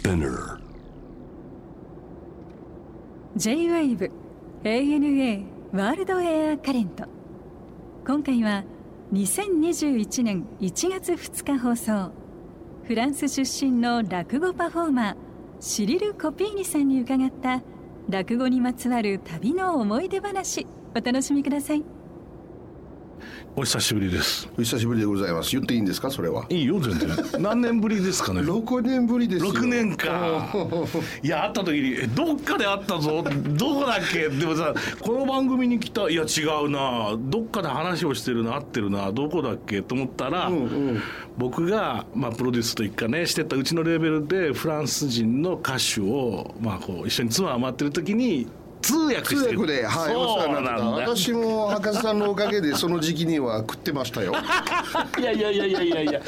Spinner. J-WAVE ANA ワールドエアカレント今回は2021年1月2日放送。フランス出身の落語パフォーマーシリル・コピーニさんに伺った落語にまつわる旅の思い出話お楽しみください。お久しぶりです。お久しぶりでございます。言っていいんですか？それは。いいよ全然。何年ぶりですかね？6年ぶりですよ。6年か。いや会った時にえどっかで会ったぞ。どこだっけ？でもさこの番組に来たいや違うな。どっかで話をしてるな会ってるな。どこだっけ？と思ったら、僕が、まあ、プロデュースというかねしてたうちのレーベルでフランス人の歌手を、まあ、こう一緒にツアー回ってる時に通訳通してる。訳ではいお世話になってたそうなんだ。私も博士さんのおかげでその時期には食ってましたよ。いやいやいやいやいや。いや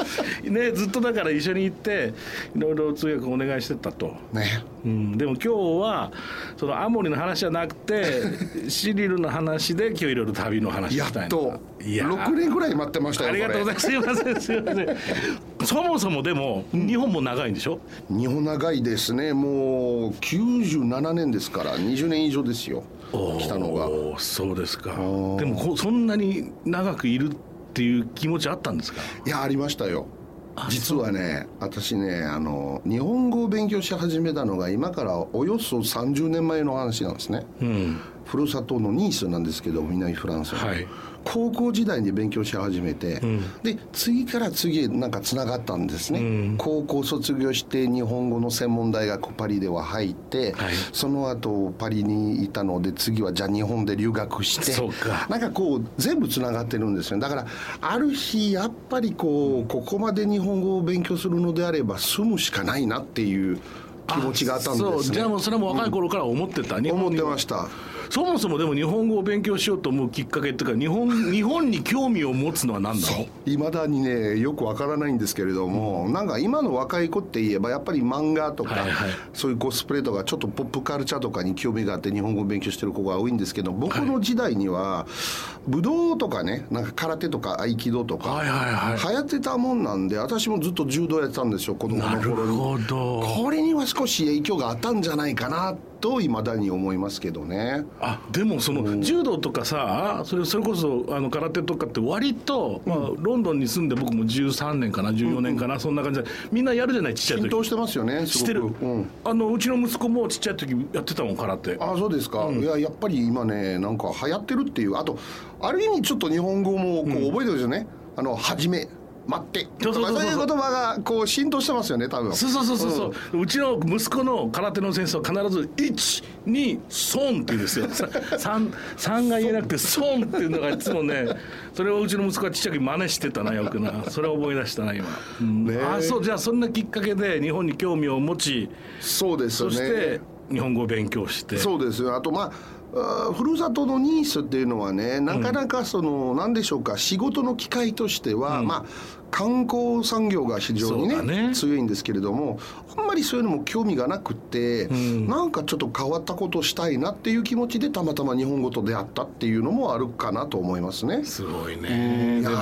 ねずっとだから一緒に行っていろいろ通訳お願いしてたと。ね。うん、でも今日はそのアモリの話じゃなくてシリルの話で今日いろいろ旅の話やしたいな。っと6年ぐらい待ってましたよありがとうございます。すいませんすいません。そもそもでも日本も長いんでしょ、日本長いですね。もう97年ですから20年以上ですよ。来たのが。そうですか。ー。でもこそんなに長くいるっていう気持ちあったんですか？いやありましたよ。実はね私ねあの日本語を勉強し始めたのが今からおよそ30年前の話なんですね、うんふるさとのニースなんですけど南フランスの、はい。高校時代に勉強し始めて、で次から次へなんかつながったんですね、高校卒業して日本語の専門大学パリでは入って、はい。その後パリにいたので次はじゃあ日本で留学してそうか。なんかこう全部つながってるんですよ。だからある日やっぱりこうここまで日本語を勉強するのであれば住むしかないなっていう気持ちがあったんですね。じゃあもうそれも若い頃から思ってた、日本思っにてましたそもそもでも日本語を勉強しようと思うきっかけっていうか日本 日本に興味を持つのは何だろう。いまだにねよくわからないんですけれども、なんか今の若い子って言えばやっぱり漫画とか、はいはい。そういうコスプレとかちょっとポップカルチャーとかに興味があって日本語を勉強してる子が多いんですけど僕の時代には武道とかねなんか空手とか合気道とか、はいはいはい。流行ってたもんなんで私もずっと柔道やってたんですよ子供の頃に。ほど。これには少し影響があったんじゃないかなといまだに思いますけどね。あでもその柔道とかさそれそれこそあの空手とかって割と、まあ、ロンドンに住んで僕も13年かな14年かな、そんな感じで。みんなやるじゃないちっちゃい時。浸透してますよねしてる、うん。あのうちの息子もちっちゃい時やってたもん空手。あそうですか、いややっぱり今ねなんか流行ってるっていう。あとある意味ちょっと日本語もこう覚えてるんですよね、あの「はじめ」「待って」そうそういう言葉がこう浸透してますよね多分。そうそうそうそうそう、うちの息子の空手の先生は必ず「123」って言うんですよ。3, 3が言えなくて「損」っていうのがいつもねそれをうちの息子はちっちゃく真似してたなよくな。それを思い出したな今、うん。ねえ。あそうじゃあそんなきっかけで日本に興味を持ちそうですよね。そして日本語を勉強して。そうですよ。あとまあふるさとのニースっていうのはねなかなかその、なんでしょうか仕事の機会としては、まあ観光産業が非常にそうだね。ね強いんですけれどもあんまりそういうのも興味がなくって、なんかちょっと変わったことをしたいなっていう気持ちでたまたま日本語と出会ったっていうのもあるかなと思いますね。すごいね。でも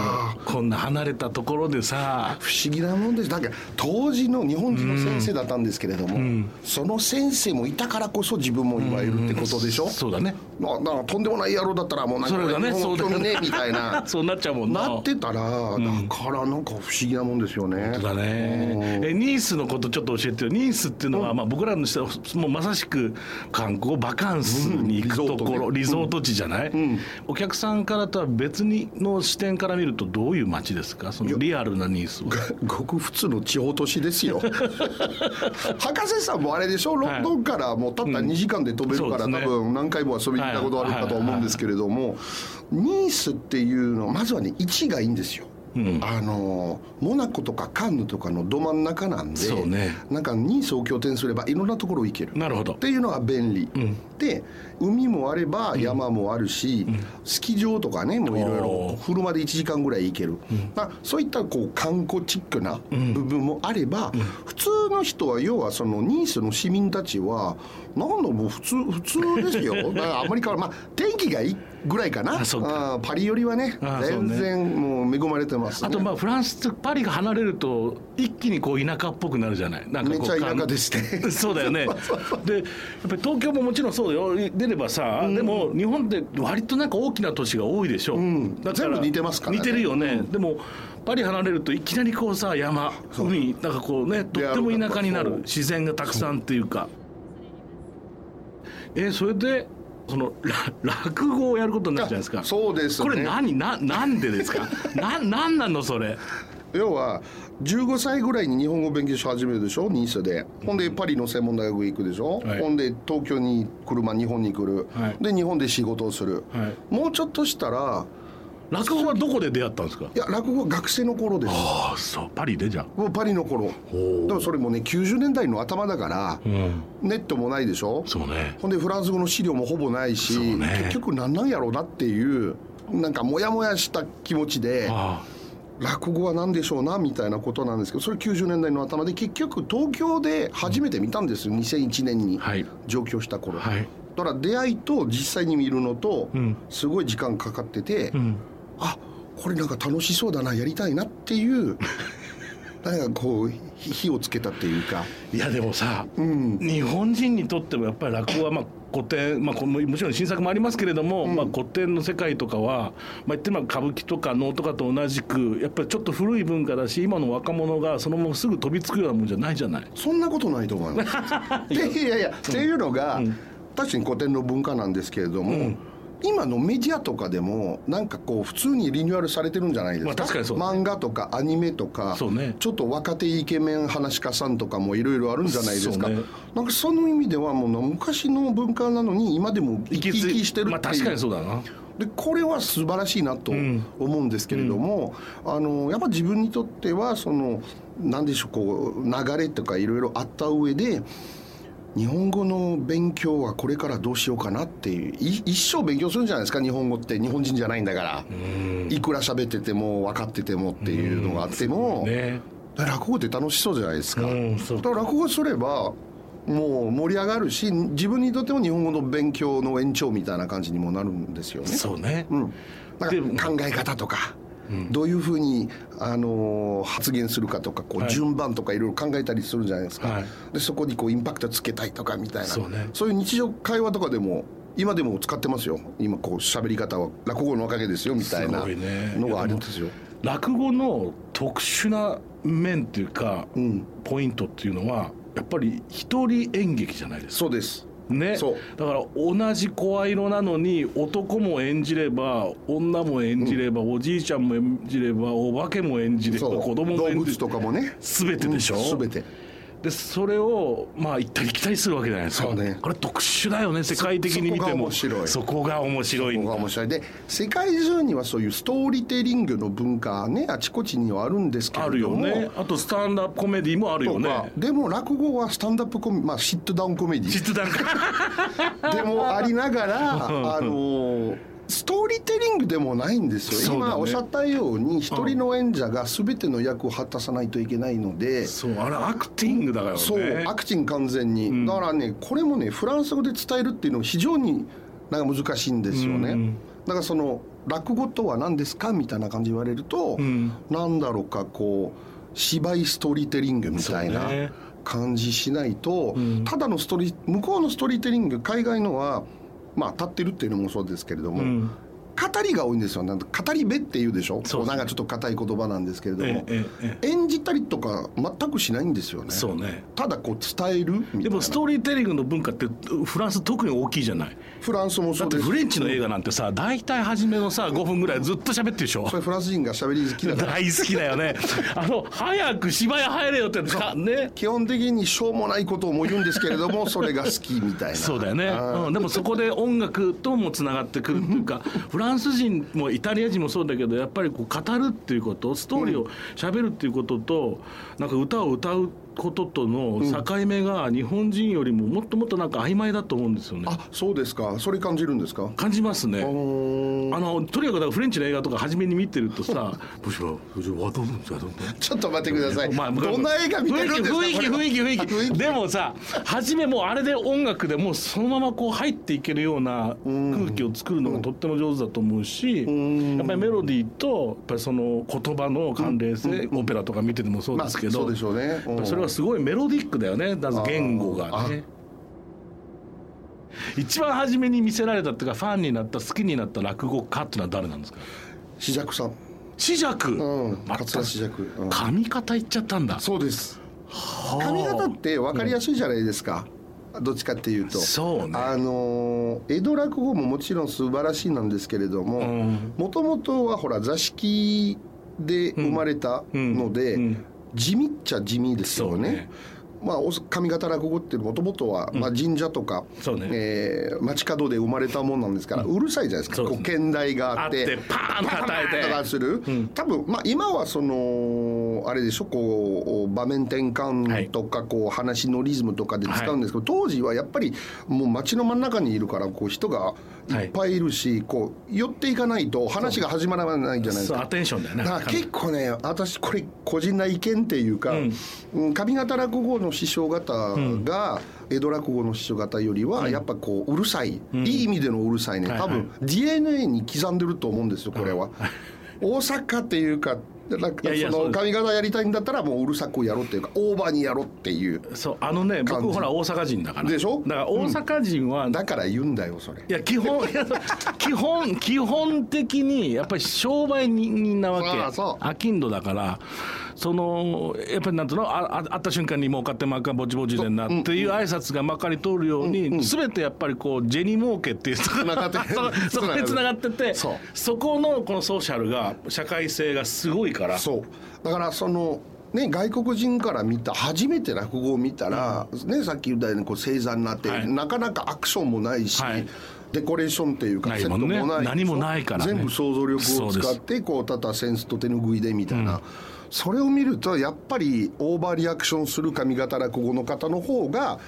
こんな離れたところでさ不思議なもんです。だから当時の日本人の先生だったんですけれども、その先生もいたからこそ自分も今いるってことでしょ、そうだね。ななんかとんでもない野郎だったらもうなんかそれがね日本語興味ねそうだねみたいな。そうなっちゃうもんな。なってたら、だからなんか不思議なもんですよね。だね。えニースのことちょっと教えてよ。ニースっていうのは、まあ、僕らの人はもうまさしく観光バカンスに行くところ、うんリゾート地じゃない、お客さんからとは別にの視点から見るとどういう街ですか？そのリアルなニースは。ごく普通の地方都市ですよ。博士さんもあれでしょ？ロンドンからもうたった2時間で飛べるから、そうですね。多分何回も遊びに行ったことあるかと思うんですけれども、ニースっていうのはまずはね位置がいいんですよ。あのモナコとかカンヌとかのど真ん中なんでそうね。なんかニースを拠点すればいろんなところ行ける。なるほど。っていうのは便利、で海もあれば山もあるし、スキー場とかねもういろいろ車で1時間ぐらい行ける、まあ、そういったこう観光チックな部分もあれば、普通の人は要はそのニースの市民たちはなんだもう普通普通ですよ。だからあんまり変わらまあ天気がいいぐらいかな。あそうか。あパリよりはね全然もう恵まれてます、ね、あとまあフランスとパリが離れると一気にこう田舎っぽくなるじゃない。なんかこうめちゃ田舎ですね そうだよね。でやっぱり東京ももちろんそうだよ。出ればさ、でも日本って割となんか大きな都市が多いでしょ、ん。だ全部似てますからね。似てるよね、でもパリ離れるといきなりこうさ山海なんかこうねとっても田舎になる自然がたくさんっていうか。えーそれでそのら落語をやることになるじゃないですか。そうですね。これ何ななんでですか？ななんなのそれ？要は15歳ぐらいに日本語を勉強し始めるでしょ？ニースで。ほんでパリの専門大学行くでしょ、はい。ほんで東京に車日本に来る、はい。で日本で仕事をする、はい。もうちょっとしたら落語はどこで出会ったんですか？いや落語は学生の頃です。ああそうパリでじゃもうパリの頃。でもそれもね90年代の頭だから、うん。ネットもないでしょ？そうね。ほんでフランス語の資料もほぼないし、ね。結局何なんやろうなっていうなんかモヤモヤした気持ちであ落語は何でしょうなみたいなことなんですけどそれ90年代の頭で結局東京で初めて見たんですよ2001年にはい。上京した頃、はい。だから出会いと実際に見るのとん。すごい時間かかってて、うんあこれなんか楽しそうだなやりたいなっていう なんかこう火火をつけたっていうか。いやでもさ、ん。日本人にとってもやっぱり落語はまあ古典、まあ、このもちろん新作もありますけれども、まあ、古典の世界とかは、まあ、言ってみれば歌舞伎とか能とかと同じくやっぱりちょっと古い文化だし今の若者がそのまますぐ飛びつくようなもんじゃないじゃない。そんなことないと思います。で いやいや、っていうのが、確かに古典の文化なんですけれども、今のメディアとかでもなんかこう普通にリニューアルされてるんじゃないですか,、まあ確かにそうね。漫画とかアニメとかね。ちょっと若手イケメン話し家さんとかもいろいろあるんじゃないですか、ね。なんかその意味ではもう昔の文化なのに今でも生き生きしてるっていう、まあ確かにそうだな。でこれは素晴らしいなと思うんですけれども、あのやっぱ自分にとってはその何でしょうこう流れとかいろいろあった上で日本語の勉強はこれからどうしようかなっていうい一生勉強するんじゃないですか日本語って。日本人じゃないんだから。いくら喋ってても分かっててもっていうのがあっても、ね。落語って楽しそうじゃないですか。だから落語すればもう盛り上がるし自分にとっても日本語の勉強の延長みたいな感じにもなるんですよね。そうね。うん、考え方とか、どういうふうに、あのー発言するかとかこうはい。順番とかいろいろ考えたりするじゃないですか、はい。でそこにこうインパクトつけたいとかみたいな。そうね。いう日常会話とかでも今でも使ってますよ。今こう喋り方は。落語のおかげですよみたいなのがあるんですよ。落語の特殊な面っていうか、ん。ポイントっていうのはやっぱり一人演劇じゃないですか。そうですね、そう。だから同じ声色なのに男も演じれば女も演じれば、おじいちゃんも演じればお化けも演じれば子供も動物演じればとかもね。全てでしょ、うん。全てでそれをまあ行ったり来たりするわけじゃないですか。ね。これ特殊だよね世界的に見ても。そそこが面白い。そこが面白い。で世界中にはそういうストーリーテリングの文化ねあちこちにはあるんですけれあるよね。あとスタンダップコメディもあるよね。でも落語はスタンダップコメまあシットダウンコメディ。実弾かでもありながら あのーでもないんですよ、ね。今おっしゃったように一人の演者が全ての役を果たさないといけないので、そうあれアクティングだからね。そうアクチン完全に、だからねこれもねフランス語で伝えるっていうのは非常になんか難しいんですよね、うん。だからその落語とは何ですかみたいな感じで言われると、ん。なんだろうかこう芝居ストーリーテリングみたいな感じしないと、ん。ただのストーリー向こうのストーリーテリング海外のはまあ立ってるっていうのもそうですけれども、うん語りが多いんですよ。なんか語り部っていうでしょ？そうなんかちょっと硬い言葉なんですけれども、ええええ演じたりとか全くしないんですよね。そうね。ただこう伝えるみたいな。でもストーリーテリングの文化ってフランス特に大きいじゃない。フランスもだってそうです。フレンチの映画なんてさ大体初めのさ5分ぐらいずっと喋ってるでしょ。それフランス人が喋り好きだから。大好きだよね。あの早く芝居入れよってか。ね。基本的にしょうもないことをも言うんですけれども それが好きみたいな。そうだよね、うん、でもそこで音楽ともつながってくるっていうか フランス人もイタリア人もそうだけどやっぱりこう語るっていうことストーリーを喋るっていうこととなんか歌を歌うこととの境目が日本人よりももっともっとなんか曖昧だと思うんですよね。あそうですか。それ感じるんですか？感じますね。あのとにかくだからフレンチの映画とか初めに見てるとさ「ブシュワブシュワドンザドンちょっと待ってください、まあどんな映画見てるんですか？雰囲気雰囲気雰囲気あ雰囲気。でもさ初めもうあれで音楽でもうそのままこう入っていけるような空気を作るのがとっても上手だと思うし、ん。やっぱりメロディーとやっぱりその言葉の関連性、オペラとか見ててもそうまあですけど、そうでしょうね。それはすごいメロディックだよね。まず言語がね。一番初めに見せられたっていうかファンになった好きになった落語家っていうのは誰なんですか？紫尺さん。紫尺、うん。桂紫尺、うん。髪型いっちゃったんだ。そうです。髪型って分かりやすいじゃないですか、どっちかっていうと。そうね。あのー江戸落語ももちろん素晴らしいなんですけれどもうん。もともとはほら座敷で生まれたので、うん。うん地味っちゃ地味ですよね。まあ、お上方落語ってもともとは、まあ、神社とか、ね。えー街角で生まれたもんなんですから、うるさいじゃないですか。そうですこう剣台があってパーンと叩いて。とかする、ん。多分、まあ、今はそのあれでしょこう場面転換とか、こう話のリズムとかで使うんですけど、当時はやっぱりもう街の真ん中にいるからこう人がい。っぱいいるし、こう寄っていかないと話が始まらないじゃないですか。ア。テンションだよね。結構ね私これ個人な意見っていうか、うん上方落語の師匠方が江戸落語の師匠方よりはやっぱこううるさい、いい意味でのうるさいね。多分 DNA に刻んでると思うんですよこれは。大阪っていうかなんかそのそうです。上方やりたいんだったらもううるさくやろうっていうかオーバーにやろうっていうそうあのね僕ほら大阪人だから。でしょ？だから大阪人は、いだから言うんだよそれ。や基本基本基本的にやっぱり商売人なわけ。そうそう。商人だからそのやっぱりなんていうの？ああ会った瞬間に儲かってまっかぼちぼちでんなっていう挨拶がまかり通るように、全てやっぱりこうジェニ儲けっていう そそこでつながっててそう。そこのこのソーシャルが社会性がすごいからそう。だからそのね、外国人から見た初めて落語を見たら、ね、さっき言ったようにこう正座になって、はい。なかなかアクションもないし、はい。デコレーションっていうかセットもない何もないからね。全部想像力を使ってこうただセンスと手ぬぐいでみたいな、それを見るとやっぱりオーバーリアクションする上方落語の方の方が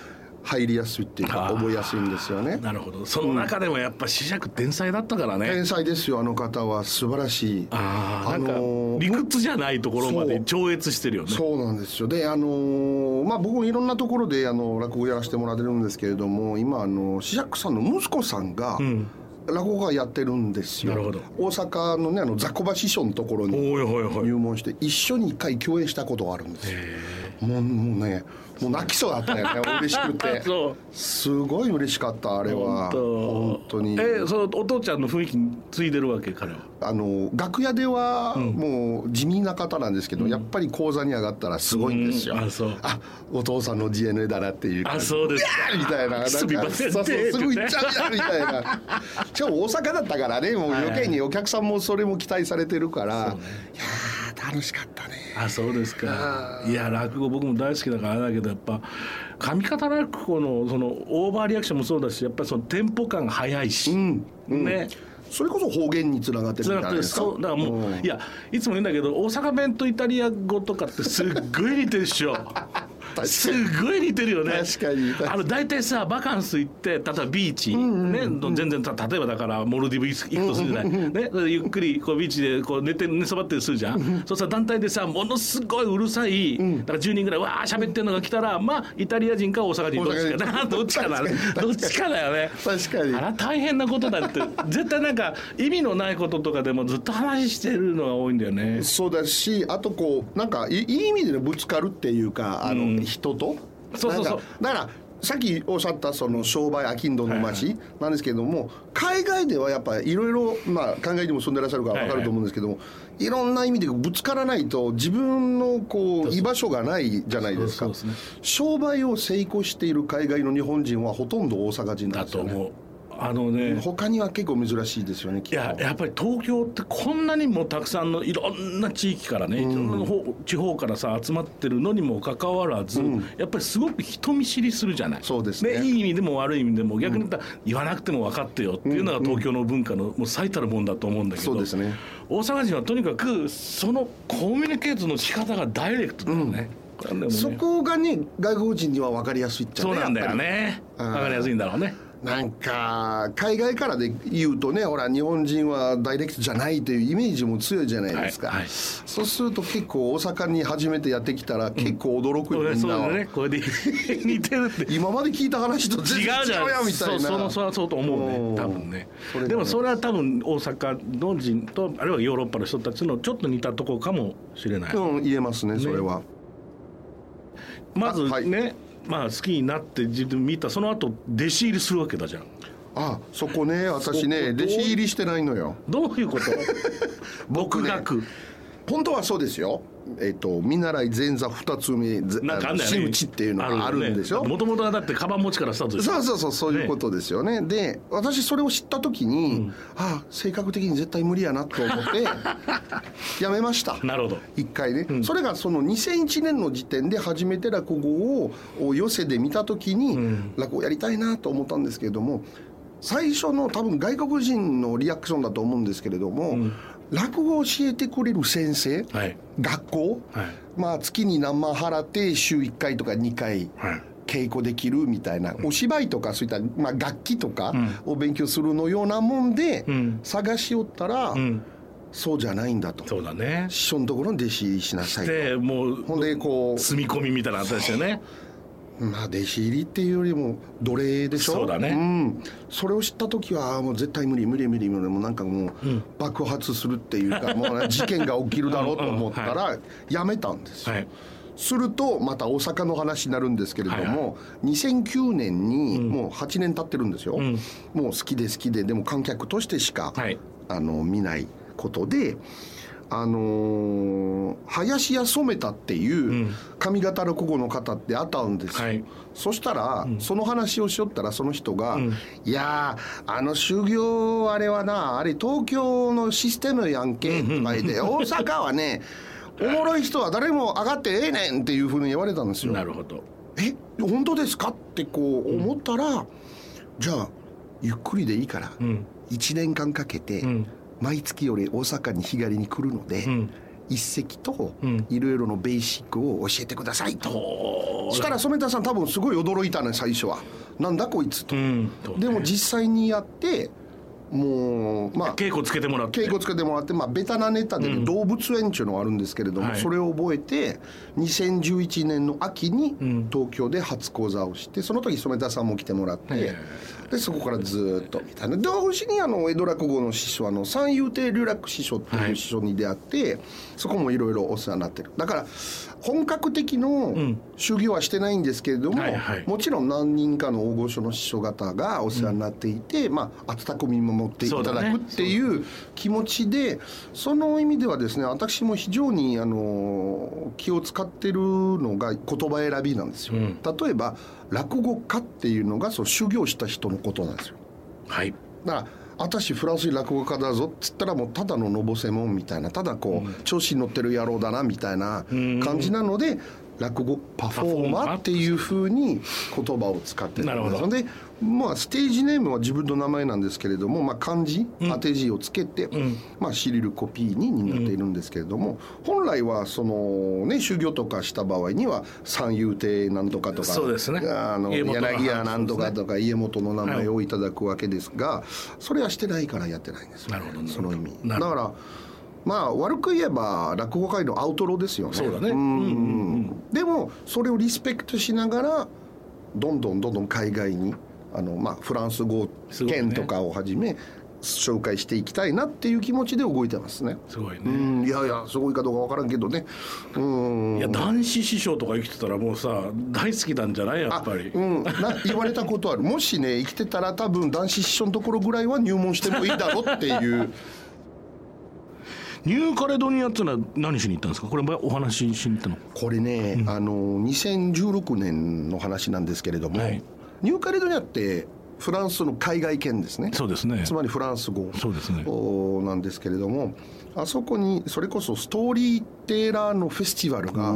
入りやすいっていうか覚えやすいんですよね。なるほど。その中でもやっぱ紫尺天才だったからね、天才ですよあの方は。素晴らしい。ああのー理屈じゃないところまで超越してるよね。そうなんですよ。であのーまあ僕もいろんなところであの落語やらせてもらってるんですけれども今あのシジャックさんの息子さんが、ん。落語家やってるんですよ。大阪のねあの雑魚場師匠のところに入門して一緒に一回共演したことがあるんですよ。もうもうねもう泣きそうだったよね。嬉しくて。すごい嬉しかったあれは。本当。に。えそのお父ちゃんの雰囲気に継いでるわけ彼は。あの楽屋ではもう地味な方なんですけど、やっぱり講座に上がったらすごいんですよ、うん。あそう。あお父さんの DNA だなっていうあそうです。かみたいな。なんかすぐ行っちゃうやみたいな。しかも大阪だったからねもう余計に。お客さんもそれも期待されてるから、いやー楽しかったね。あそうですか。いや落語僕も大好きだからあれだけどやっぱ上方落語のそのオーバーリアクションもそうだしやっぱりそのテンポ感が速いし、うん、うん。ね。それこそ方言につながってるんじゃつなですかそう。だからもう、ん。いやいつも言うんだけど大阪弁とイタリア語とかってすっごい似てるでしょすっごい似てるよね。確かに。あの大体さバカンス行って例えばビーチ、ね全然た例えばだからモルディブ行くとするじゃない、ね、ゆっくりこうビーチでこう寝て寝そばってるするじゃん、そうさ団体でさものすごいうるさい、だから10人ぐらいわー喋ってるのが来たらまあイタリア人か大阪人どっちかな。どっちかな どっちかだよね。確かに。あら大変なことだって。絶対なんか意味のないこととかでもずっと話してるのが多いんだよね。そうだしあとこうなんかいいい意味でぶつかるっていうかあの、人と？そうそうそう。だからさっきおっしゃったその商売商人の町なんですけども、海外ではやっぱりいろいろまあ海外にも住んでらっしゃるから分かると思うんですけども、いろんな意味でぶつからないと自分のこう居場所がないじゃないですか。商売を成功している海外の日本人はほとんど大阪人なんだとですよね。思うあのね他には結構珍しいですよねいややっぱり東京ってこんなにもたくさんのいろんな地域からね、いろん地方からさ集まってるのにもかかわらず、やっぱりすごく人見知りするじゃない。そうですね。いい意味でも悪い意味でも逆に言ったら言わなくても分かってよっていうのが東京の文化のもう最たるもんだと思うんだけど、そうですね。大阪人はとにかくそのコミュニケートの仕方がダイレクトだよね。ね。そこがね外国人には分かりやすいっちゃそうなんだよね。うん分かりやすいんだろうねなんか海外からで言うとねほら日本人はダイレクトじゃないというイメージも強いじゃないですか、はいはい。そうすると結構大阪に初めてやってきたら結構驚くよ、そうねみんなねこれで 似てるって。今まで聞いた話と全違ううじゃんやんみたいなそうそのそれはそうと思ううんね多分ね。でも。それは多分大阪の人とあるいはヨーロッパの人たちのちょっと似たところかもしれない、うん言えますねそれは、まずあはい。ね、まあ好きになって自分見たその後弟子入りするわけだじゃん。あそこね私そね弟子入りしてないのよ。どういうこと？僕ね独学。本当はそうですよえっ、と見習い前座二つ目ぜなんかあんだよね。真打ちっていうのがあるんでしょ？もともとはだってカバン持ちからスタートそうそうそうそういうことですよね。で私それを知った時に、ああ性格的に絶対無理やなと思って やめました。なるほど。一回ね、それがその2001年の時点で初めて落語をを寄せで見た時に、落語やりたいなと思ったんですけれども最初の多分外国人のリアクションだと思うんですけれども、落語を教えてくれる先生、はい。学校、はい。まあ月に何万払って週1回とか2回はい。稽古できるみたいな、お芝居とかそういった、まあ、楽器とかを勉強するのようなもんで、ん。探しよったら、ん。そうじゃないんだと。そうだね。師匠のところに弟子しなさいと。でもうほんでこ住み込みみたいなのあったですよね。うまあ弟子入りっていうよりも奴隷でしょ？そうだね。ん、それを知った時はもう絶対無理無理無理無理もうなんかもう爆発するっていうか、もうね事件が起きるだろうと思ったら やめたんですよ、はい。するとまた大阪の話になるんですけれども、はいは2009年にもう8年経ってるんですよ、もう好きで好きででも観客としてしか、はい。あの見ないことで。あのー林家染田っていう上方落語の方ってあったんですよ、はい。そしたら、その話をしよったらその人が「いやーあの修行あれはなあれ東京のシステムやんけ」とか言って「大阪はねおもろい人は誰も上がってええねん」っていうふうに言われたんですよ。なるほど。え本当ですかってこう思ったら、じゃあゆっくりでいいから、ん。1年間かけて、ん毎月より大阪に日帰りに来るので、ん一席とんいろいろのベーシックを教えてくださいと。おそしたら染田さん多分すごい驚いたね最初は。なんだこいつと。うんでも実際にやってもうまあ稽古つけてもらって。稽古つけてもらって、まあ、ベタなネタでね、動物園っていうのがあるんですけれども、はい。それを覚えて2011年の秋に東京で初講座をしてその時染田さんも来てもらって、へでそこからずーっとみた。いな同時にあの江戸落語の師匠あの三遊亭龍楽師匠っていう師匠に出会って、そこもいろいろお世話になってる。だから本格的の修行はしてないんですけれども、はいはい。もちろん何人かの大御所の師匠方がお世話になっていて、まあ温かく見守っていただくっていう気持ちでその意味ではですね私も非常にあの気を使ってるのが言葉選びなんですよ、例えば落語家っていうのがその修行した人のことなんですよ。はい。だから私フランス人落語家だぞっつったらもうただののぼせもんみたいなただこう、調子に乗ってる野郎だなみたいな感じなので、落語パフォーマーっていうふうに言葉を使ってるんですまあステージネームは自分の名前なんですけれども、まあ、漢字、当て字をつけて、まあ、シリルコピーにになっているんですけれども、本来はそのね修行とかした場合には三遊亭なんとかとかそうですね。あの柳家なんとかとか家元の名前をいただくわけですが、それはしてないからやってないんですよ。なるほどなるほどその意味。だからまあ悪く言えば落語界のアウトローですよね。そうだね。んうんうん。でもそれをリスペクトしながらどんどんどんどん海外にあの、まあ、フランス語圏とかをはじめ紹介していきたいなっていう気持ちで動いてますね。すごいね。うん。いやいやすごいかどうかわからんけどね。うん。いや男子師匠とか生きてたらもうさ大好きなんじゃない？やっぱり。うん、な言われたことある。もしね生きてたら多分男子師匠のところぐらいは入門してもいいだろうっていう。ニューカレドニアってのは何しに行ったんですか？これお話ししに行ったの。これね、あの2016年の話なんですけれども、はいニューカレドニアってフランスの海外圏ですね。そうですね。つまりフランス語。そうですね。おなんですけれども。あそこにそれこそストーリーテーラーのフェスティバルが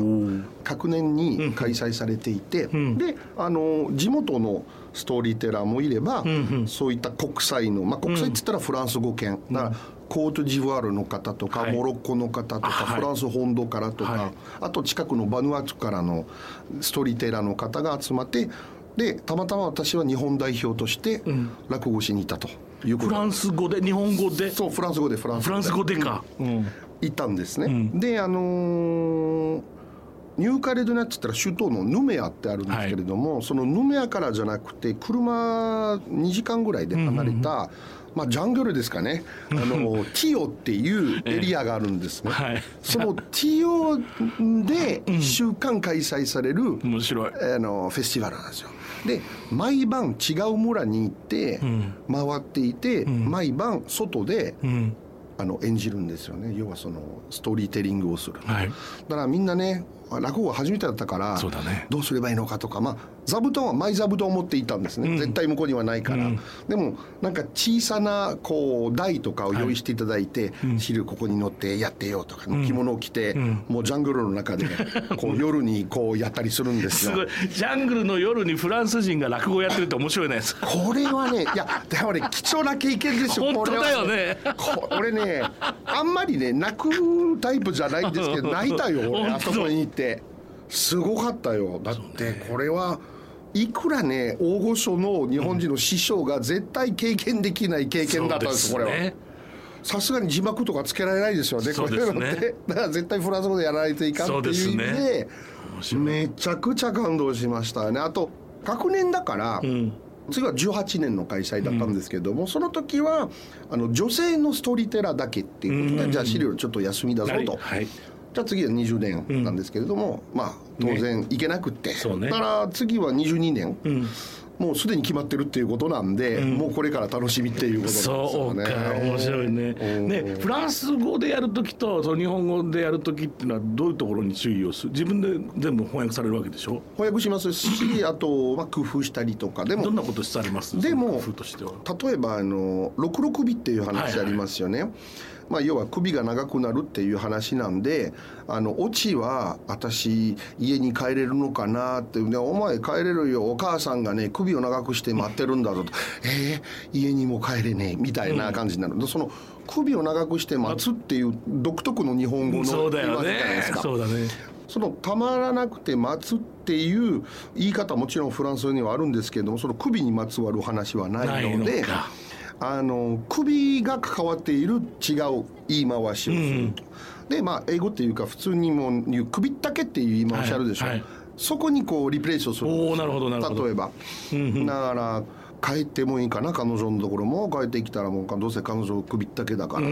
各年に開催されていて、ん。であの地元のストーリーテラーもいれば、んそういった国際の、まあ、国際って言ったらフランス語圏、だからコートジボワールの方とか、はい。モロッコの方とか、はい。フランス本土からとか、はい。あと近くのバヌアツからのストーリーテラーの方が集まってでたまたま私は日本代表として落語しに行ったということ。フランス語で日本語で？そうフランス語でフランスフランス語でか、うん。行ったんですね、ん。であのーニューカレドニアって言ったら首都のヌメアってあるんですけれども、そのヌメアからじゃなくて車2時間ぐらいで離れた、まあ、ジャングルですかね。あの ティオっていうエリアがあるんですね、はい。そのティオで1週間開催される、面白い。あのフェスティバルなんですよ。で毎晩違う村に行って回っていて、毎晩外でうん。あの演じるんですよね。要はそのストーリーテリングをする、はい。だからみんなね落語が初めてだったからね。どうすればいいのかとかまあ座布団はマイ座布団を持っていたんですね、絶対向こうにはないから、でもなんか小さなこう台とかを用意していただいて、昼ここに乗ってやってよとか、着物を着て、もうジャングルの中でこう夜にこうやったりするんですよ。すごい。ジャングルの夜にフランス人が落語やってるって面白いね。これはねいやでもね貴重な経験ですよ。本当だよね。これはこれねあんまりね泣くタイプじゃないんですけど 泣いたよ俺あそこに行って。すごかったよ。だってこれはいくらね大御所の日本人の師匠が絶対経験できない経験だったんですこれは。ねさすがに字幕とかつけられないですよねね。これってだから絶対フランス語でやらないといかんっていう意味で面白い。めちゃくちゃ感動しましたね。あと学年だから、うん。次は18年の開催だったんですけども、その時はあの女性のストーリーテラーだけっていうことで、じゃあ資料ちょっと休みだぞと、はい。はいじゃあ次は20年なんですけれども、まあ当然行けなくって、そうね。だから次は22年、ん。もうすでに決まってるっていうことなんで、もうこれから楽しみっていうことですそうよね。か。面白いね。うん。ねフランス語でやる時とその日本語でやる時っていうのはどういうところに注意をする？自分で全部翻訳されるわけでしょ？翻訳しますしあと、まあ、工夫したりとか。でもどんなことされます？でも例えばあの六六尾っていう話ありますよね、まあ、要は首が長くなるっていう話なんであのオチは私家に帰れるのかなってねお前帰れるよお母さんがね首を長くして待ってるんだぞと。えー、家にも帰れねえみたいな感じになる、でその首を長くして待つっていう独特の日本語のそうだよ言い回しじゃないでねすか。そうだね。そのたまらなくて待つっていう言い方もちろんフランスにはあるんですけれどもその首にまつわる話はないのであの首が関わっている違う言い回しをすると。でまあ英語っていうか普通にも言う首ったけっていう言い回しあるでしょ、はいはい。そこにこうリプレイスをする。おーなるほどなるほど。例えば、だから帰ってもいいかな彼女のところも帰ってきたらもうどうせ彼女首ったけだから。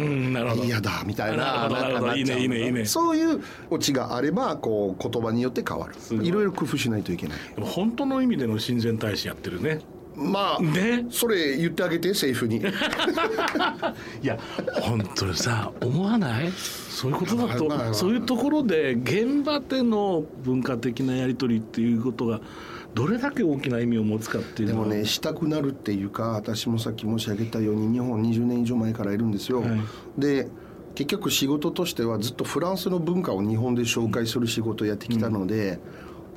嫌だみたいな。そういうオチがあればこう言葉によって変わる。ごい。いろいろ工夫しないといけない。本当の意味での親善大使やってるねまあねそれ言ってあげて政府に。いや本当にさ思わない？そういうことだと、まあまあまあそういうところで現場での文化的なやり取りっていうことがどれだけ大きな意味を持つかっていうのは。でもねしたくなるっていうか私もさっき申し上げたように日本20年以上前からいるんですよ、はい。で結局仕事としてはずっとフランスの文化を日本で紹介する仕事をやってきたので、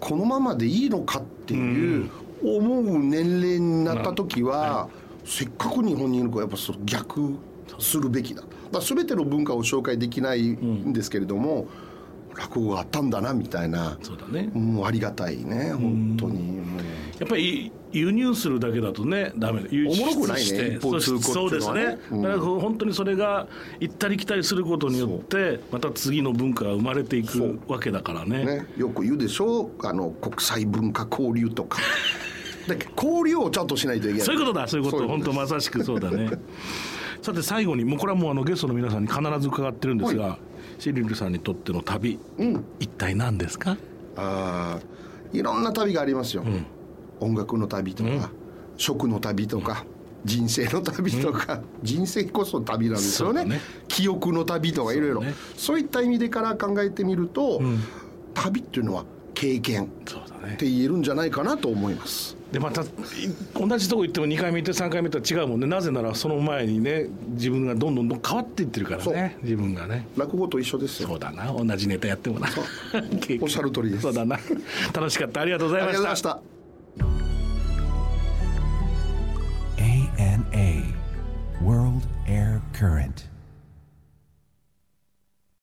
このままでいいのかっていう思う年齢になった時は、せっかく日本にいるからやっぱそれ逆するべきだ。だ全ての文化を紹介できないんですけれども、落語があったんだなみたいな。そうだね。もうありがたいね本当に。やっぱり輸入するだけだとねダメだ。輸おもろくないねそうですね、うん。だから本当にそれが行ったり来たりすることによってまた次の文化が生まれていくわけだからね。ね、よく言うでしょ？あの国際文化交流とか。だ交流をちゃんとしないといけない。そういうことだ。そういうこと。本当まさしくそうだね。さて最後にもうこれはもうあのゲストの皆さんに必ず伺ってるんですが、シリルさんにとっての旅、うん。一体何ですか？あーいろんな旅がありますよ、音楽の旅とか、食の旅とか、人生の旅とか、人生こそ旅なんですよね。ね。記憶の旅とかいろいろ。そういった意味でから考えてみると、旅っていうのは経験って言えるんじゃないかなと思います。でまたい同じとこ行っても2回目行って3回目とは違うもんね。なぜならその前にね自分がどんどんどん変わっていってるからね。自分がね。落語と一緒ですよ。そうだな。同じネタやってもな。おっしゃる通りです。そうだな。楽しかった。ありがとうございました。current.